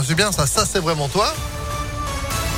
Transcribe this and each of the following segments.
C'est bien ça, ça c'est vraiment toi.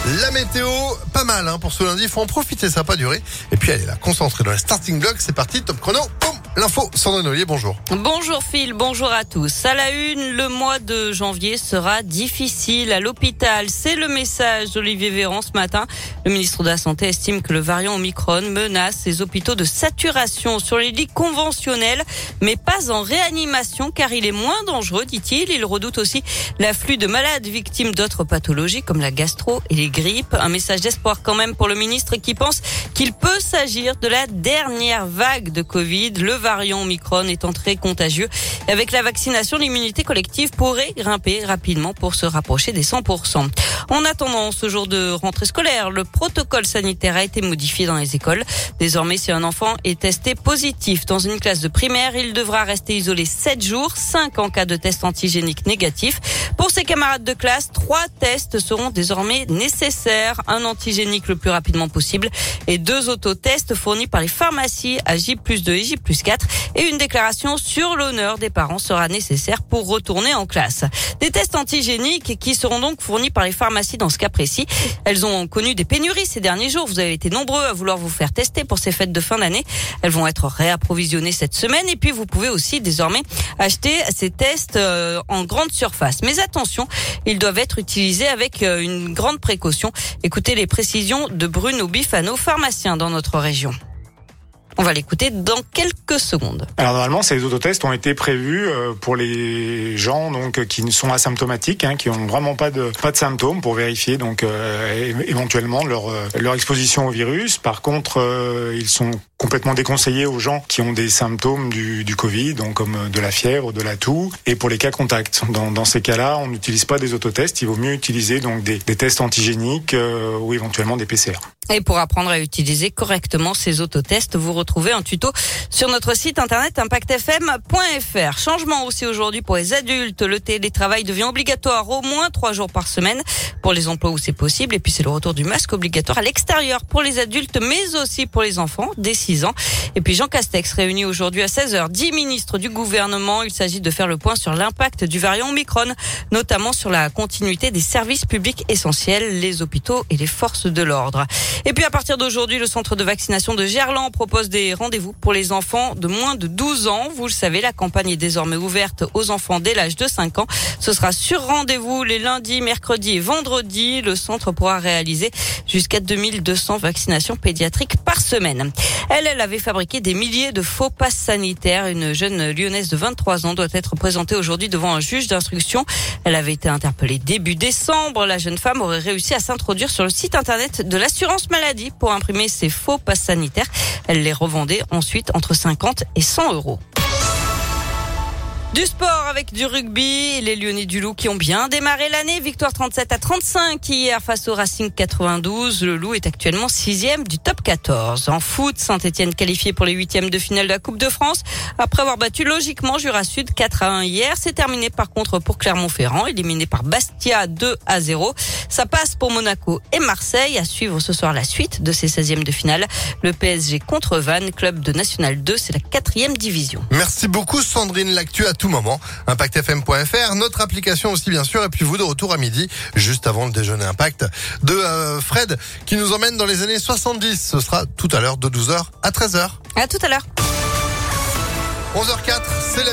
La météo, pas mal hein, pour ce lundi, il faut en profiter, ça va pas durer. Et puis est là, concentrée dans la starting block, c'est parti, top chrono, boum L'info, Sandrine Ollier, bonjour. Bonjour Phil, bonjour à tous. À la une, le mois de janvier sera difficile à l'hôpital. C'est le message d'Olivier Véran ce matin. Le ministre de la Santé estime que le variant Omicron menace les hôpitaux de saturation sur les lits conventionnels, mais pas en réanimation car il est moins dangereux, dit-il. Il redoute aussi l'afflux de malades victimes d'autres pathologies comme la gastro et les Un message d'espoir quand même pour le ministre qui pense qu'il peut s'agir de la dernière vague de Covid. Le variant Omicron étant très contagieux. Avec la vaccination, l'immunité collective pourrait grimper rapidement pour se rapprocher des 100%. En attendant ce jour de rentrée scolaire, le protocole sanitaire a été modifié dans les écoles. Désormais, si un enfant est testé positif dans une classe de primaire, il devra rester isolé 7 jours, 5 en cas de test antigénique négatif. Pour ses camarades de classe, trois tests seront désormais nécessaires. Un antigénique le plus rapidement possible et deux autotests fournis par les pharmacies à J plus 2 et J plus 4 et une déclaration sur l'honneur des parents sera nécessaire pour retourner en classe. Des tests antigéniques qui seront donc fournis par les pharmacies dans ce cas précis. Elles ont connu des pénuries ces derniers jours. Vous avez été nombreux à vouloir vous faire tester pour ces fêtes de fin d'année. Elles vont être réapprovisionnées cette semaine et puis vous pouvez aussi désormais acheter ces tests euh, en grande surface. Mais attention, ils doivent être utilisés avec euh, une grande précaution. Écoutez les précisions de Bruno Bifano, pharmacien dans notre région. On va l'écouter dans quelques secondes. Alors normalement, ces autotests ont été prévus euh, pour les gens donc qui sont asymptomatiques, hein, qui ont vraiment pas de pas de symptômes pour vérifier donc euh, éventuellement leur euh, leur exposition au virus. Par contre, ils sont complètement déconseillés aux gens qui ont des symptômes du, du Covid, donc comme de la fièvre, de la toux, et pour les cas contacts. Dans, dans ces cas-là, on n'utilise pas des autotests. Il vaut mieux utiliser donc des, des tests antigéniques ou éventuellement des PCR. Et pour apprendre à utiliser correctement ces autotests, vous retrouvez un tuto sur notre site internet impactfm.fr. Changement aussi aujourd'hui pour les adultes. Le télétravail devient obligatoire au moins trois jours par semaine pour les emplois où c'est possible. Et puis c'est le retour du masque obligatoire à l'extérieur pour les adultes, mais aussi pour les enfants dès 6 ans. Et puis Jean Castex réunit aujourd'hui à 16h 10 ministres du gouvernement. Il s'agit de faire le point sur l'impact du variant Omicron, notamment sur la continuité des services publics essentiels, les hôpitaux et les forces de l'ordre. Et puis à partir d'aujourd'hui, le centre de vaccination de Gerland propose des rendez-vous pour les enfants de moins de 12 ans. Vous le savez, la campagne est désormais ouverte aux enfants dès l'âge de 5 ans. Ce sera sur rendez-vous les lundis, mercredis et vendredis. Le centre pourra réaliser jusqu'à 2200 vaccinations pédiatriques par semaine. Elle avait fabriqué des milliers de faux passes sanitaires. Une jeune lyonnaise de 23 ans doit être présentée aujourd'hui devant un juge d'instruction. Elle avait été interpellée début décembre. La jeune femme aurait réussi à s'introduire sur le site internet de l'assurance maladie pour imprimer ses faux passes sanitaires. Elle les revendait ensuite entre 50 et 100 euros. Du sport avec du rugby, les Lyonnais du Loup qui ont bien démarré l'année. Victoire 37 à 35 hier face au Racing 92. Le Loup est actuellement sixième du top 14. En foot, Saint-Etienne qualifié pour les huitièmes de finale de la Coupe de France. Après avoir battu logiquement Jura Sud 4 à 1 hier, c'est terminé par contre pour Clermont-Ferrand, éliminé par Bastia 2 à 0. Ça passe pour Monaco et Marseille. À suivre ce soir la suite de ces 16e de finale. Le PSG contre Vannes, club de National 2, c'est la quatrième division. Merci beaucoup Sandrine, l'actu à tout moment. ImpactFM.fr, notre application aussi bien sûr, et puis vous de retour à midi, juste avant le déjeuner Impact, de euh, Fred qui nous emmène dans les années 70. Ce sera tout à l'heure de 12h à 13h. À tout à l'heure. 11h04, c'est la